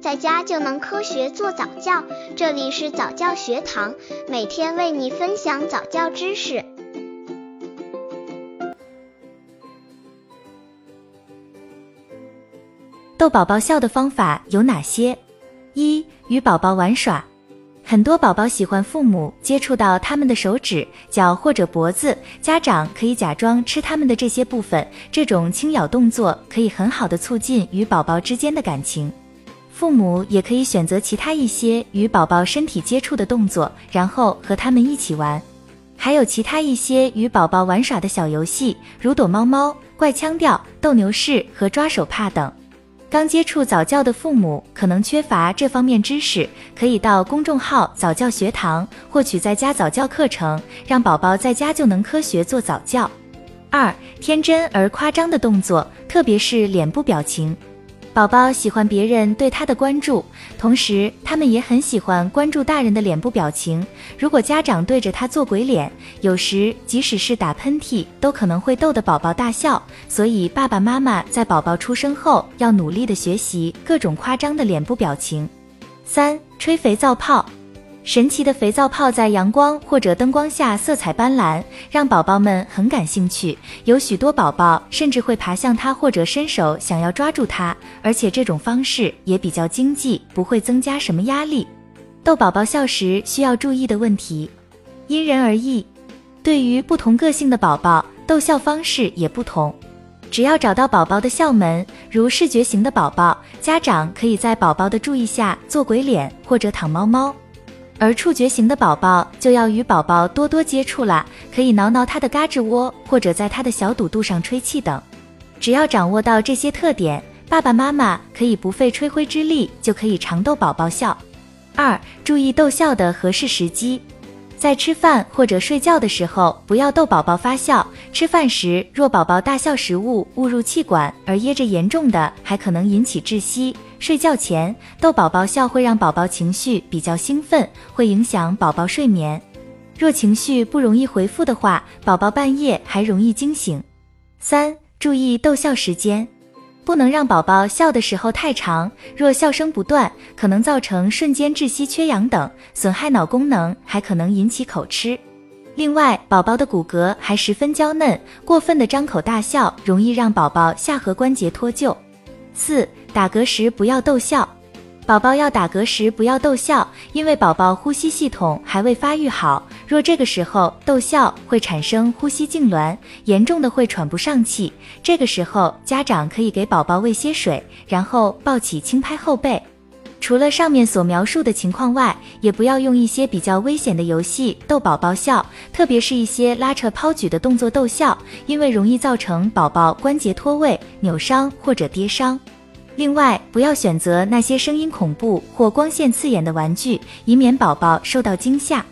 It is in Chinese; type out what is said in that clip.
在家就能科学做早教。这里是早教学堂，每天为你分享早教知识。逗宝宝笑的方法有哪些？一、与宝宝玩耍。很多宝宝喜欢父母接触到他们的手指、脚或者脖子，家长可以假装吃他们的这些部分，这种轻咬动作可以很好的促进与宝宝之间的感情。父母也可以选择其他一些与宝宝身体接触的动作，然后和他们一起玩。还有其他一些与宝宝玩耍的小游戏，如躲猫猫、怪腔调、斗牛士和抓手帕等。刚接触早教的父母可能缺乏这方面知识，可以到公众号早教学堂获取在家早教课程，让宝宝在家就能科学做早教。二、天真而夸张的动作，特别是脸部表情。宝宝喜欢别人对他的关注，同时他们也很喜欢关注大人的脸部表情。如果家长对着他做鬼脸，有时即使是打喷嚏，都可能会逗得宝宝大笑。所以爸爸妈妈在宝宝出生后要努力的学习各种夸张的脸部表情。三、吹肥皂泡。神奇的肥皂泡在阳光或者灯光下色彩斑斓，让宝宝们很感兴趣。有许多宝宝甚至会爬向它或者伸手想要抓住它，而且这种方式也比较经济，不会增加什么压力。逗宝宝笑时需要注意的问题，因人而异。对于不同个性的宝宝，逗笑方式也不同。只要找到宝宝的笑门，如视觉型的宝宝，家长可以在宝宝的注意下做鬼脸或者躺猫猫。而触觉型的宝宝就要与宝宝多多接触啦，可以挠挠他的嘎吱窝，或者在他的小肚肚上吹气等。只要掌握到这些特点，爸爸妈妈可以不费吹灰之力就可以常逗宝宝笑。二、注意逗笑的合适时机。在吃饭或者睡觉的时候，不要逗宝宝发笑。吃饭时，若宝宝大笑，食物误入气管而噎着，严重的还可能引起窒息。睡觉前逗宝宝笑会让宝宝情绪比较兴奋，会影响宝宝睡眠。若情绪不容易回复的话，宝宝半夜还容易惊醒。三、注意逗笑时间。不能让宝宝笑的时候太长，若笑声不断，可能造成瞬间窒息、缺氧等，损害脑功能，还可能引起口吃。另外，宝宝的骨骼还十分娇嫩，过分的张口大笑容易让宝宝下颌关节脱臼。四、打嗝时不要逗笑。宝宝要打嗝时不要逗笑，因为宝宝呼吸系统还未发育好。若这个时候逗笑，会产生呼吸痉挛，严重的会喘不上气。这个时候，家长可以给宝宝喂些水，然后抱起轻拍后背。除了上面所描述的情况外，也不要用一些比较危险的游戏逗宝宝笑，特别是一些拉扯、抛举的动作逗笑，因为容易造成宝宝关节脱位、扭伤或者跌伤。另外，不要选择那些声音恐怖或光线刺眼的玩具，以免宝宝受到惊吓。